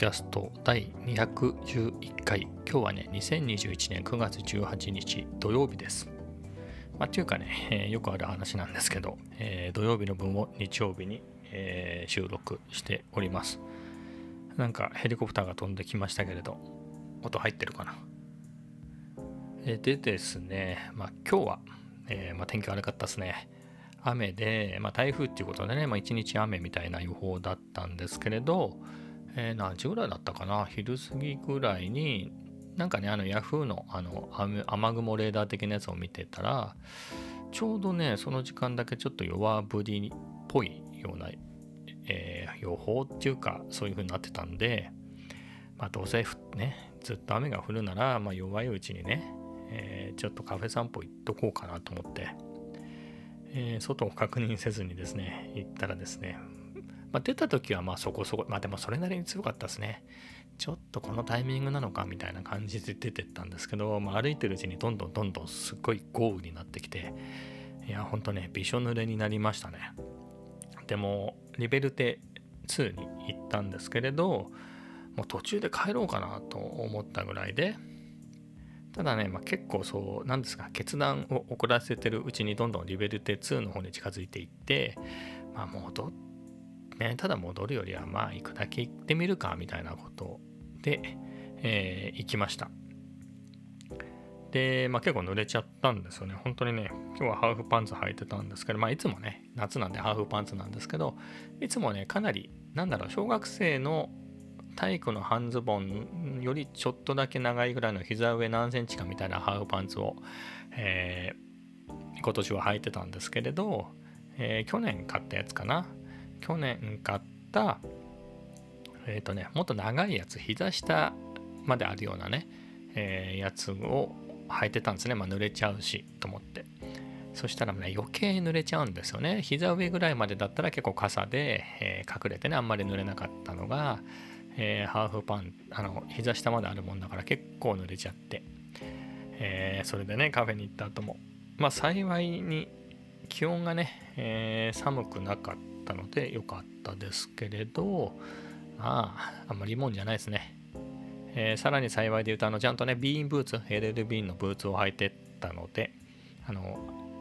キャスト第211回。今日はね2021年9月18日土曜日です。まあっていうかね、えー、よくある話なんですけど、えー、土曜日の分を日曜日に、えー、収録しております。なんかヘリコプターが飛んできましたけれど音入ってるかな？えでですね、まあ、今日は、えまあ、天気悪かったですね。雨で、まあ、台風っていうことでね、まあ、一日雨みたいな予報だったんですけれど、えー、何時ぐらいだったかな？昼過ぎぐらいになんかねあの Yahoo のあの雨雲レーダー的なやつを見てたらちょうどねその時間だけちょっと弱降りっぽいような、えー、予報っていうかそういう風になってたんでまあどうせねずっと雨が降るなら、まあ、弱いうちにね、えー、ちょっとカフェ散歩行っとこうかなと思って、えー、外を確認せずにですね行ったらですねまあ、出た時はまあそこそこ、まあでもそれなりに強かったですね。ちょっとこのタイミングなのかみたいな感じで出てったんですけど、まあ、歩いてるうちにどんどんどんどんすっごい豪雨になってきて、いや、ほんとね、びしょ濡れになりましたね。でも、リベルテ2に行ったんですけれど、もう途中で帰ろうかなと思ったぐらいで、ただね、まあ、結構そう、なんですか、決断を遅らせてるうちにどんどんリベルテ2の方に近づいていって、まあもうどっね、ただ戻るよりはまあ行くだけ行ってみるかみたいなことで、えー、行きました。で、まあ、結構濡れちゃったんですよね。本当にね、今日はハーフパンツ履いてたんですけど、まあ、いつもね、夏なんでハーフパンツなんですけど、いつもね、かなり、なんだろう、小学生の体育の半ズボンよりちょっとだけ長いぐらいの膝上何センチかみたいなハーフパンツを、えー、今年は履いてたんですけれど、えー、去年買ったやつかな。去年買ったえっ、ー、とねもっと長いやつ膝下まであるようなね、えー、やつを履いてたんですね。まあ濡れちゃうしと思って。そしたらね余計濡れちゃうんですよね。膝上ぐらいまでだったら結構傘で、えー、隠れてねあんまり濡れなかったのが、えー、ハーフパンあの膝下まであるもんだから結構濡れちゃって、えー、それでねカフェに行った後も。まあ幸いに気温がね、え、寒くなかった。ったので良かったですけれど、まあ、あんまりいいもんじゃないですね。えー、さらに幸いで言うと、あのちゃんとね、ビーンブーツ、LL ビーンのブーツを履いてったので、あの、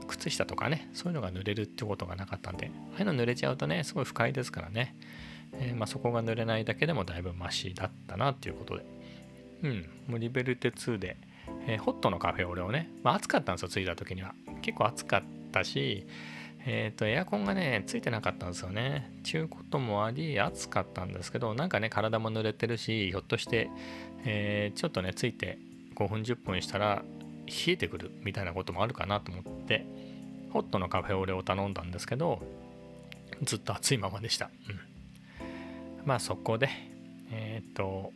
靴下とかね、そういうのが濡れるってことがなかったんで、ああいうの濡れちゃうとね、すごい不快ですからね、えー、まあ、そこが濡れないだけでもだいぶマシだったなっていうことで、うん、もうリベルテ2で、えー、ホットのカフェオレをね、まあ、暑かったんですよ、着いた時には。結構暑かったし、えっ、ー、と、エアコンがね、ついてなかったんですよね。ちゅうこともあり、暑かったんですけど、なんかね、体も濡れてるし、ひょっとして、えー、ちょっとね、ついて5分、10分したら、冷えてくるみたいなこともあるかなと思って、ホットのカフェオレを頼んだんですけど、ずっと暑いままでした。うん。まあ、そこで、えっ、ー、と、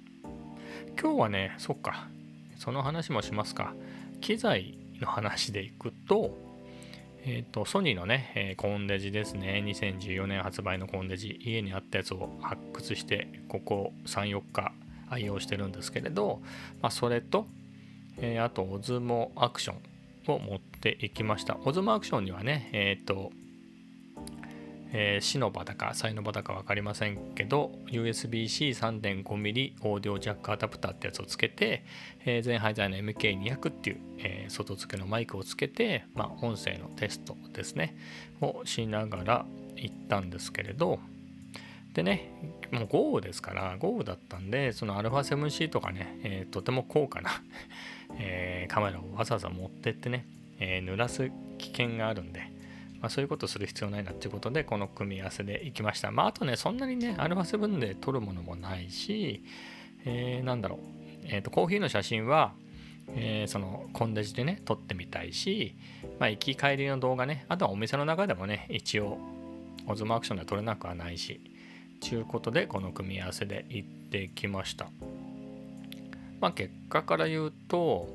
今日はね、そっか、その話もしますか。機材の話でいくと、えっ、ー、と、ソニーのね、えー、コンデジですね。2014年発売のコンデジ、家にあったやつを発掘して、ここ3、4日愛用してるんですけれど、まあ、それと、えー、あと、オズモアクションを持っていきました。オズモアクションにはね、えっ、ー、と、えー、シノバだかサイノバだか分かりませんけど USB-C3.5mm オーディオジャックアダプターってやつをつけて、えー、ゼンハイザーの MK200 っていう、えー、外付けのマイクをつけて、まあ、音声のテストですね。をしながら行ったんですけれど。でねもう豪雨ですから豪雨だったんでその α7C とかね、えー、とても高価な えカメラをわざわざ持ってってね、え濡らす危険があるんでまあ、そういうことする必要ないなっていうことでこの組み合わせでいきました。まあ、あとねそんなにね α7 で撮るものもないし、えー、なんだろう、えーと、コーヒーの写真は、えー、そのコンデジでね撮ってみたいし、まあ、行き帰りの動画ねあとはお店の中でもね一応オズマアクションで撮れなくはないしちゅうことでこの組み合わせで行ってきました。まあ、結果から言うと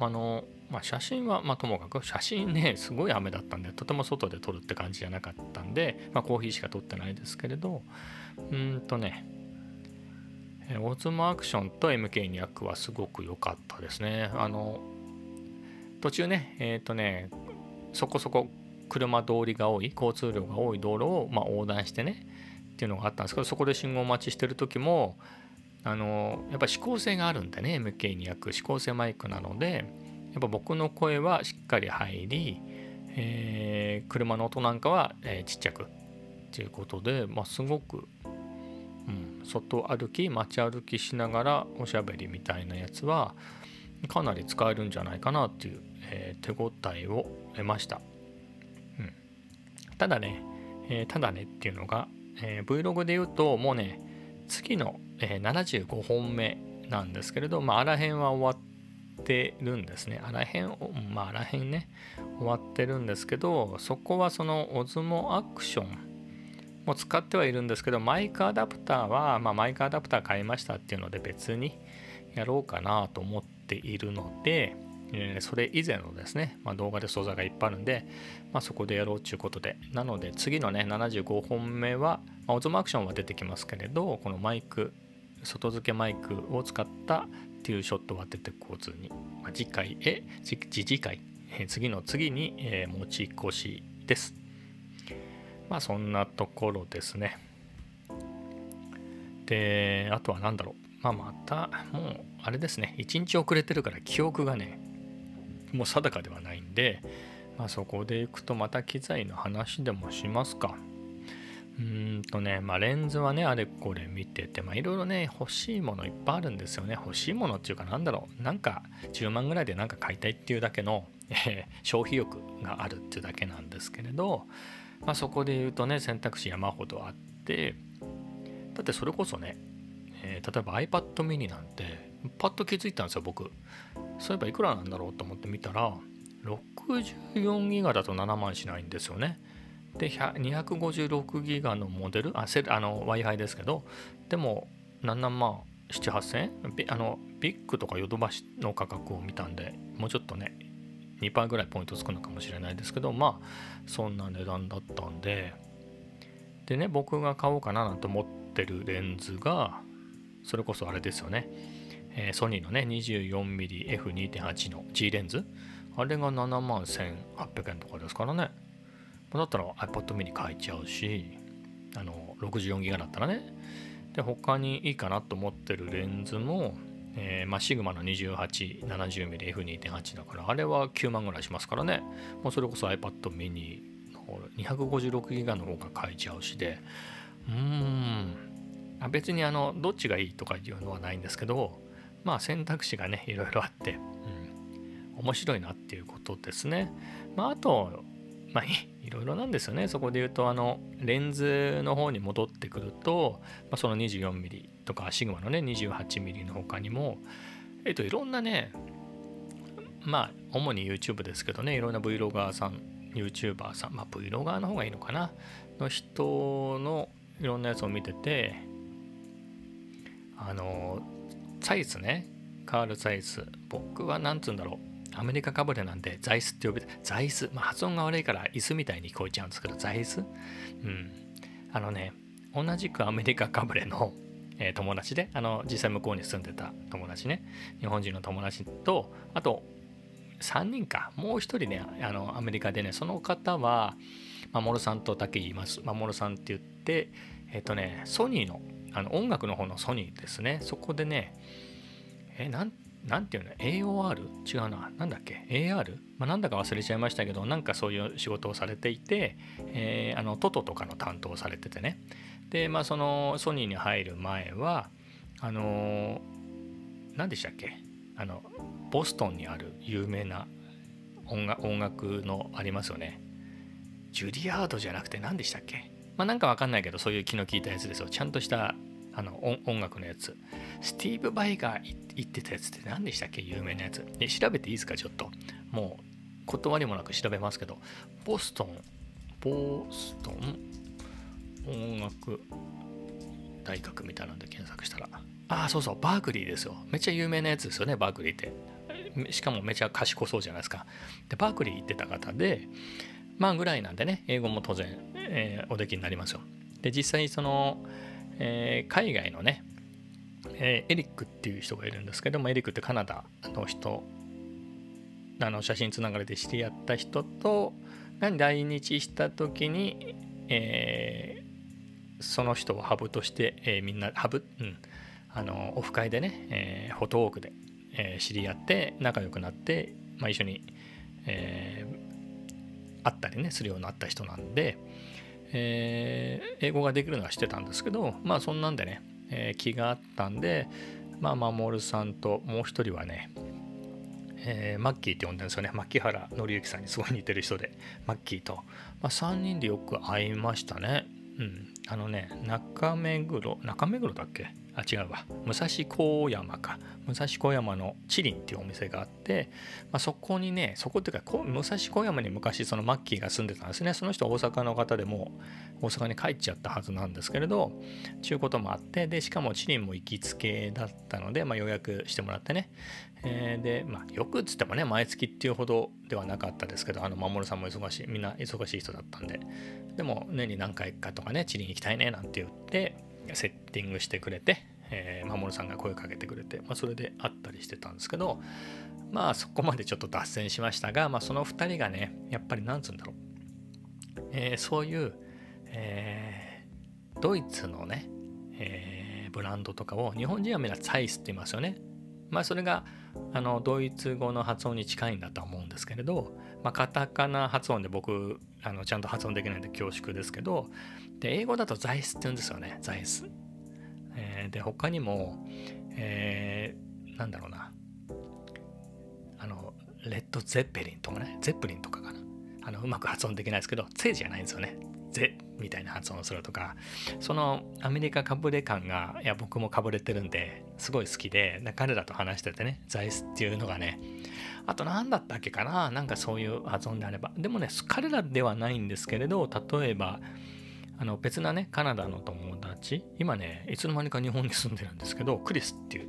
あのまあ、写真は、まあ、ともかく写真ねすごい雨だったんでとても外で撮るって感じじゃなかったんで、まあ、コーヒーしか撮ってないですけれどうんとねオズモアクションと MK200 はすごく良かったですね。あの途中ねえっ、ー、とねそこそこ車通りが多い交通量が多い道路を、ま、横断してねっていうのがあったんですけどそこで信号待ちしてる時もあのやっぱ指向性があるんでね MK200 指向性マイクなのでやっぱ僕の声はしっかり入り、えー、車の音なんかは、えー、ちっちゃく。っていうことで、まあ、すごく、うん、外歩き街歩きしながらおしゃべりみたいなやつはかなり使えるんじゃないかなっていう、えー、手応えを得ました、うん、ただね、えただねっていうのが、え Vlog で言うともうね次のえー、75本目なんですけれど、まあ、あらへんは終わってるんですね。あらへん、まあ、らへんね、終わってるんですけど、そこはそのオズモアクションも使ってはいるんですけど、マイクアダプターは、まあ、マイクアダプター買いましたっていうので別にやろうかなと思っているので、え、それ以前のですね、まあ、動画で素材がいっぱいあるんで、まあ、そこでやろうということで、なので次のね、75本目は、まあ、オズモアクションは出てきますけれど、このマイク外付けマイクを使ったっていうショットは出てこずに、まあ、次回へ次次回、え次の次に、えー、持ち越しです。まあそんなところですね。であとは何だろう。まあまたもうあれですね。1日遅れてるから記憶がねもう定かではないんでまあそこでいくとまた機材の話でもしますか。うんとね、まあ、レンズはね、あれこれ見てて、まあ、いろいろね、欲しいものいっぱいあるんですよね。欲しいものっていうか、なんだろう、なんか10万ぐらいでなんか買いたいっていうだけの、えー、消費欲があるっていうだけなんですけれど、まあ、そこで言うとね、選択肢山ほどあって、だってそれこそね、えー、例えば iPad mini なんて、パッと気づいたんですよ、僕。そういえばいくらなんだろうと思って見たら、64ギガだと7万しないんですよね。で256ギガのモデル？あセあの Wi-Fi ですけど。でも7万7 8000円あのビッグとかヨドバシの価格を見たんでもうちょっとね2%ぐらいポイントつくのかもしれないですけどまあそんな値段だったんで。でね僕が買おうかななんて思ってるレンズがそれこそあれですよね、えー、ソニーのね 24mmF2.8 の G レンズ。あれが7万1800円とかですからね。だったら iPad mini 買えちゃうしあの64ギガだったらね。で他にいいかなと思ってるレンズも、えー、まあ、シグマの 2870mmF2.8 だからあれは9万ぐらいしますからね。もうそれこそ iPad mini の256ギガの方が買えちゃうしで。うーん。別にあのどっちがいいとかいうのはないんですけどまあ選択肢がねいろいろあって、うん、面白いなっていうことですね。まああとまあいろいろなんですよね。そこで言うと、あの、レンズの方に戻ってくると、まあ、その 24mm とか、シグマのね、28mm の他にも、えっと、いろんなね、まあ、主に YouTube ですけどね、いろんな Vlogger さん、YouTuber さん、まあ、Vlogger の方がいいのかな、の人のいろんなやつを見てて、あの、サイズね、カール・サイズ、僕はなんつうんだろう、アメリカかぶれなんで、座椅子って呼べて、座椅子、まあ、発音が悪いから椅子みたいに聞こえちゃうんですけど、座椅子？うん。あのね、同じくアメリカかぶれの、えー、友達で、あの、実際向こうに住んでた友達ね、日本人の友達と、あと、3人か、もう1人ね、あの、アメリカでね、その方は、守さんとだけ言います。守さんって言って、えっ、ー、とね、ソニーの、あの音楽の方のソニーですね。そこでね、え、なんなんていうの ?AOR? 違うな。なんだっけ ?AR? まあ、なんだか忘れちゃいましたけど、なんかそういう仕事をされていて、えー、あの、トトとかの担当をされててね。で、まあ、その、ソニーに入る前は、あの、何でしたっけ？あの、ボストンにある有名な音楽音楽のありますよね。ジュリアードじゃなくて何でしたっけ？まあ、なんかわかんないけど、そういう気の利いたやつですよ。ちゃんとしたあの音楽のやつ。スティーブ・バイが言ってたやつって何でしたっけ？有名なやつ。え調べていいですか？ちょっと。もう断りもなく調べますけど。ボストン、ボストン？音楽大学みたいなんで検索したら。ああ、そうそう、バークリーですよ。めっちゃ有名なやつですよね、バークリーって。しかもめちゃ賢そうじゃないですか。で、バークリー行ってた方で、まあぐらいなんでね、英語も当然、えー、おできになりますよ。で、実際その、えー、海外のね、えー、エリックっていう人がいるんですけどもエリックってカナダの人あの写真つながりで知り合った人とが来日した時に、えー、その人をハブとして、えー、みんなハブ、うん、あのオフ会でね、えー、フォトウォークで、え、知り合って仲良くなって、まあ、一緒に、え、会ったりねするようになった人なんで、えー、英語ができるのはしてたんですけどまあそんなんでね、えー、気があったんでまあ守さんともう一人はねえー、マッキーって呼んでるんですよね。牧原紀之さんにすごい似てる人でマッキーと、まあ、3人でよく会いましたね。うん。あのね中目黒中目黒だっけ？あ違うわ。武蔵小山か。武蔵小山のチリンっていうお店があって、まあ、そこにねそこっていうか武蔵小山に昔そのマッキーが住んでたんですね。その人大阪の方でも大阪に帰っちゃったはずなんですけれどちゅうこともあってでしかもチリンも行きつけだったので、まあ、予約してもらってね、えー、で、まあ、よくっつってもね毎月っていうほどではなかったですけどあの守さんも忙しいみんな忙しい人だったんで。でも年に何回かとかねチリン行きたいねなんて言ってセッティングしてくれて、えー、守さんが声をかけてくれて、まあ、それで会ったりしてたんですけどまあそこまでちょっと脱線しましたが、まあ、その2人がねやっぱりなんつうんだろう、えー、そういう、えー、ドイツのね、えー、ブランドとかを日本人はみんなツァイスって言いますよね。まあそれがあのドイツ語の発音に近いんだと思うんですけれど、まあ、カタカナ発音で僕あのちゃんと発音できないんで恐縮ですけどで英語だとザイスって言うんですよね。ザイス、ー、で他にも、えー、なんだろうな。あのレッド・ゼッペリンとかね。ゼップリンとかかな。あのうまく発音できないですけどゼじゃないんですよね。ゼみたいな発音をするとか。そのアメリカかぶれ感がいや僕もかぶれてるんですごい好きで彼らと話しててねザイスっていうのがね。あと何だったっけかな。なんかそういう発音であれば。でもね彼らではないんですけれど例えばあの別なねカナダの友達今ねいつの間にか日本に住んでるんですけどクリスっていう、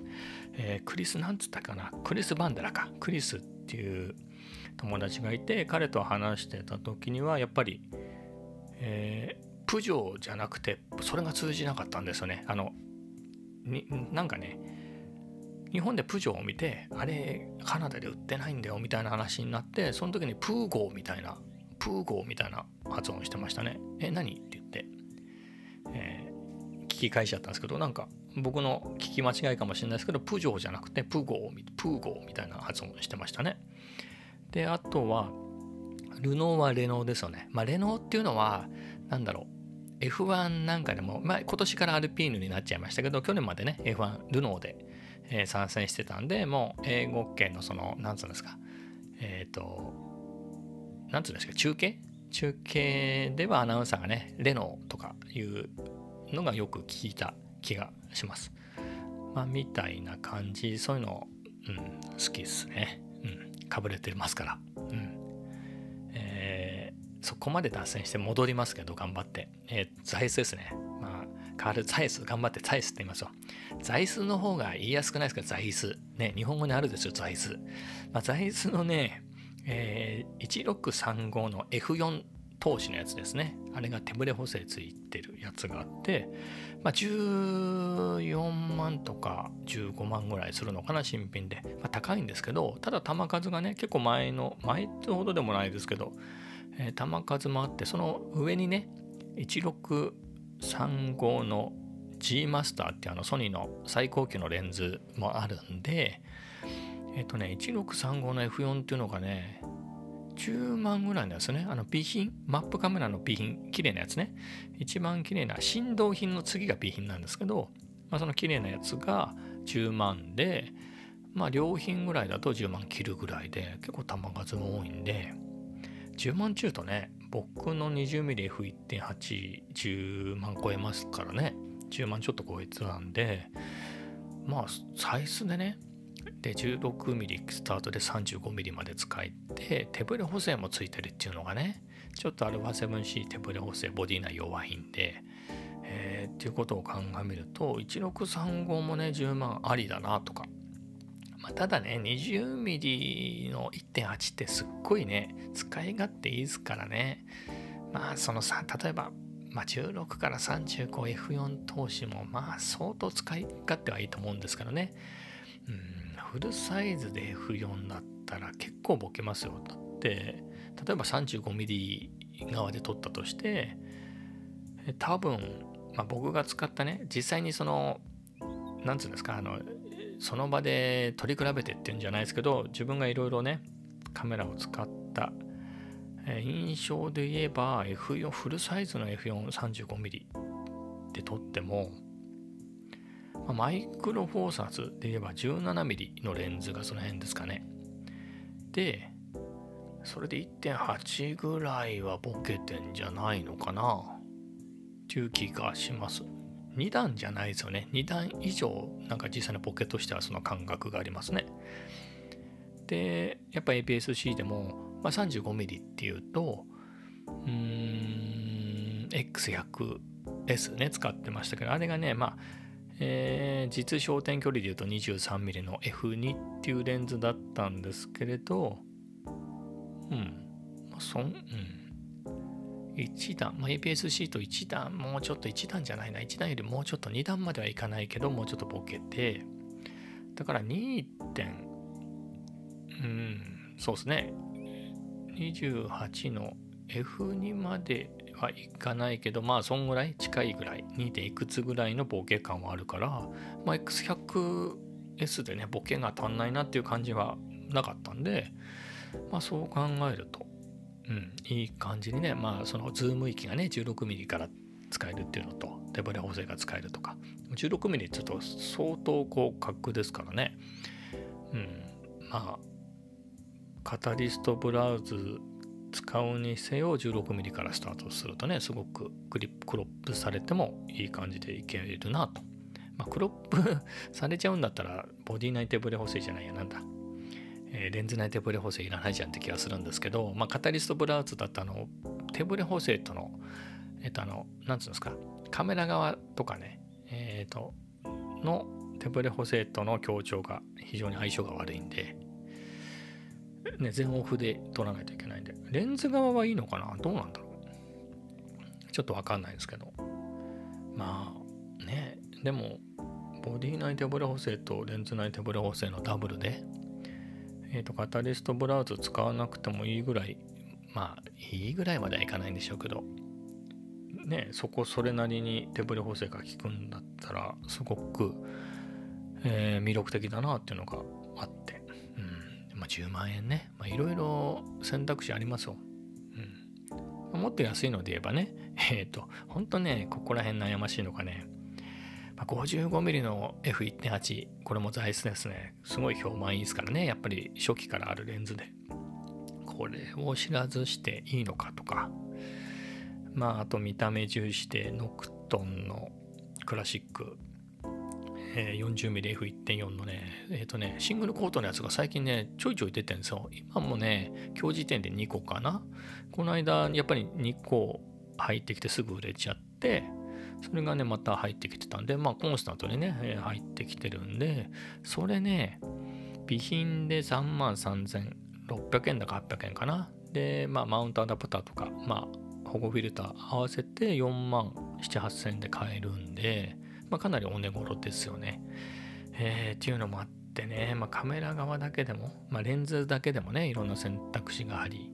えー、クリスなんつったかなクリス・バンデラかクリスっていう友達がいて彼と話してた時にはやっぱり、えー、プジョーじゃなくてそれが通じなかったんですよね。あのになんかね日本でプジョーを見てあれカナダで売ってないんだよみたいな話になってその時にプーゴーみたいなプーゴーみたいな発音してましたね。え何って、き返しちゃったんですけどなんか僕の聞き間違いかもしれないですけどプジョーじゃなくてプゴープーゴーみたいな発音してましたね。であとはルノーはレノーですよね。まあレノーっていうのは何だろう。F1 なんかでも、まあ、今年からアルピーヌになっちゃいましたけど去年までね F1 ルノーで、えー、参戦してたんでもう英語圏のその何つうんですか。えっ、ー、と何つうんですか中継？中継ではアナウンサーがね、レノーとかいうのがよく聞いた気がします。まあ、みたいな感じ、そういうの、うん、好きですね。うん、かぶれてますから。うん。えー、そこまで脱線して戻りますけど、頑張って。えー、座椅子ですね。まあ、カール・ザイス、頑張ってザイスって言いますよ。座椅子の方が言いやすくないですか？座椅子。ね、日本語にあるですよ、座椅子。まあ、座椅子のね、えー、1635の F4 投資のやつですね。あれが手ブレ補正ついてるやつがあって、まあ、14万とか15万ぐらいするのかな、新品で。まあ、高いんですけど、ただ弾数がね、結構前の、前ってほどでもないですけど、えー、弾数もあって、その上にね、1635の G マスターってあのソニーの最高級のレンズもあるんで、えっ、とね、1635の F4 っていうのがね、10万ぐらいのやつね。あの、備品、マップカメラの備品、綺麗なやつね。一番綺麗な、振動品の次が備品なんですけど、まあ、その綺麗なやつが10万で、まあ、良品ぐらいだと10万切るぐらいで、結構玉数も多いんで、10万中とね、僕の 20mmF1.8、10万超えますからね。10万ちょっと超えてたんで、まあ、サイズでね、で 16mm スタートで 35mm まで使えて手ブレ補正もついてるっていうのがねちょっと α7C 手ブレ補正ボディ内弱いんで、えー、っていうことを鑑みると1635もね10万ありだなとか、まあ、ただね 20mm の1.8ってすっごいね使い勝手いいですからね。まあそのさ例えばまあ、16から 35F4 投資もまあ相当使い勝手はいいと思うんですけどね。うん。フルサイズで F4 だったら結構ボケますよ。だって、例えば 35mm 側で撮ったとして、多分、まあ、僕が使ったね、実際にそのなんつうんですかあのその場で取り比べてっていうんじゃないですけど自分がいろいろねカメラを使った印象で言えば F4 フルサイズの F435mm で撮ってもマイクロフォーサーズで言えば 17mm のレンズがその辺ですかね。でそれで1.8ぐらいはボケてんじゃないのかなっていう気がします。2段じゃないですよね。2段以上なんか実際のボケとしてはその感覚がありますね。でやっぱ APS-C でも、まあ、35mm っていうとうーん X100S ね使ってましたけどあれがねまあえー、実焦点距離で言うと 23mm の F2 っていうレンズだったんですけれどうんまあそんうん。1段、まあ、APS-C と1段、もうちょっと1段じゃないな、1段よりもうちょっと2段まではいかないけど、もうちょっとボケて、だから2点、うん、そうですね、28の F2 まではいかないけど、まあ、そんぐらい近いぐらい、2. 点いくつぐらいのボケ感はあるから、まあ、X100S でね、ボケが足んないなっていう感じはなかったんで、まあ、そう考えると、うん、いい感じにね、まあ、そのズーム域がね、16mm から使えるっていうのと、手ブレ補正が使えるとか、16mm ちょっと相当広角ですからね、うん、まあ、 Catalyst Browse 使うにせよ 16mm からスタートするとねすごくグリップクロップされてもいい感じでいけるなと、まあ、クロップ されちゃうんだったらボディ内手ブレ補正じゃないやなんだ、えー、レンズ内手ブレ補正いらないじゃんって気がするんですけど、まあ、カタリストブラウズだったの手ブレ補正とのえっ、とあのなんつうんですかカメラ側とかねえっ、ー、との手ブレ補正との強調が非常に相性が悪いんでね、全オフで撮らないといけないんで、レンズ側はいいのかな？どうなんだろう？ちょっとわかんないですけど。まあ、ね、でも、ボディ内手ブレ補正とレンズ内手ブレ補正のダブルで、えっ、ー、と、カタリストブラウズ使わなくてもいいぐらい、まあ、いいぐらいまではいかないんでしょうけど、ね、そこそれなりに手ブレ補正が効くんだったら、すごく、えー、魅力的だなっていうのがあって、まあ、10万円ね。ま、いろいろ選択肢ありますよ。うん。もっと安いので言えばね、えっ、ー、と、ほんとね、ここら辺悩ましいのがね、まあ、55mm の F1.8、これも座椅子ですね。すごい評判いいですからね。やっぱり初期からあるレンズで。これを知らずしていいのかとか。まあ、あと見た目重視でノクトンのクラシックえー、40mmF1.4 のね、えっ、ー、とね、シングルコートのやつが最近ね、ちょいちょい出てるんですよ。今もね、今日時点で2個かな。この間、やっぱり2個入ってきてすぐ売れちゃって、それがね、また入ってきてたんで、まあ、コンスタントにね、えー、入ってきてるんで、それね、備品で3万3600円だか800円かな。で、まあ、マウントアダプターとか、まあ、保護フィルター合わせて4万7、8000円で買えるんで、まあ、かなりお値頃ですよね。えー、っていうのもあってね、まあ、カメラ側だけでも、まあ、レンズだけでもね、いろんな選択肢があり。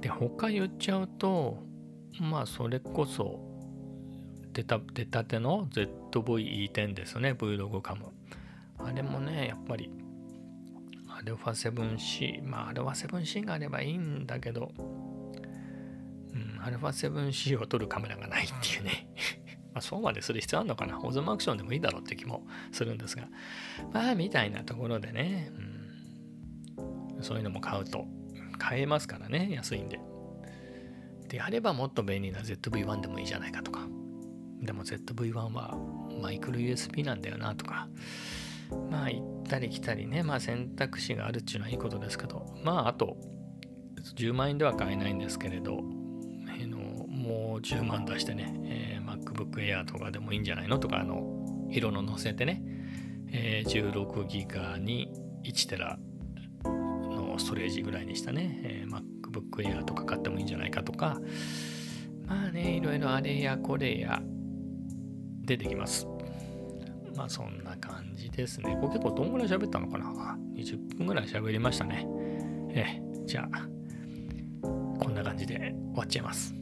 で、他言っちゃうと、まあ、それこそ、出た出たての ZV-E10 ですね、Vlog カム。あれもね、やっぱり、α7C、まあ、α7C があればいいんだけど、うん、α7C を撮るカメラがないっていうね まあ、そうまでする必要あるのかな？オズマアクションでもいいだろうって気もするんですが。まあ、みたいなところでね、うん、そういうのも買うと、買えますからね、安いんで。であればもっと便利な ZV-1 でもいいじゃないかとか。でも ZV-1 はマイクロ USB なんだよなとか。まあ行ったり来たりね、まあ選択肢があるっていうのはいいことですけど、まああと10万円では買えないんですけれど、えのもう10万出してね、え MacBook Air とかでもいいんじゃないのとか、あの、色の載せてね、えー、16ギガに1テラのストレージぐらいにしたね、えー、MacBook Air とか買ってもいいんじゃないかとか、まあね、いろいろあれやこれや出てきます。まあそんな感じですね。これ結構どんぐらい喋ったのかな ?20 分ぐらい喋りましたね。えー、じゃあ、こんな感じで終わっちゃいます。